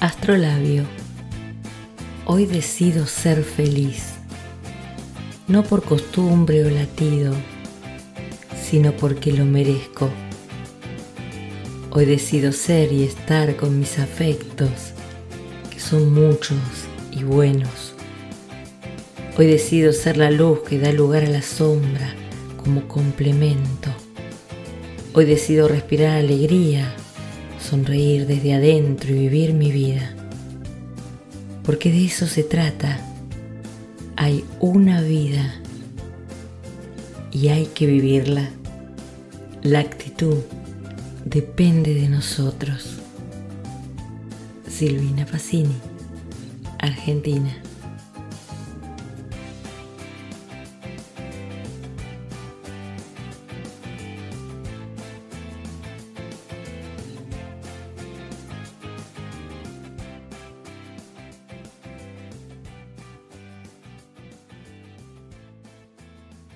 Astrolabio. Hoy decido ser feliz, no por costumbre o latido, sino porque lo merezco. Hoy decido ser y estar con mis afectos, que son muchos y buenos. Hoy decido ser la luz que da lugar a la sombra como complemento. Hoy decido respirar alegría sonreír desde adentro y vivir mi vida. Porque de eso se trata. Hay una vida y hay que vivirla. La actitud depende de nosotros. Silvina Pacini, Argentina.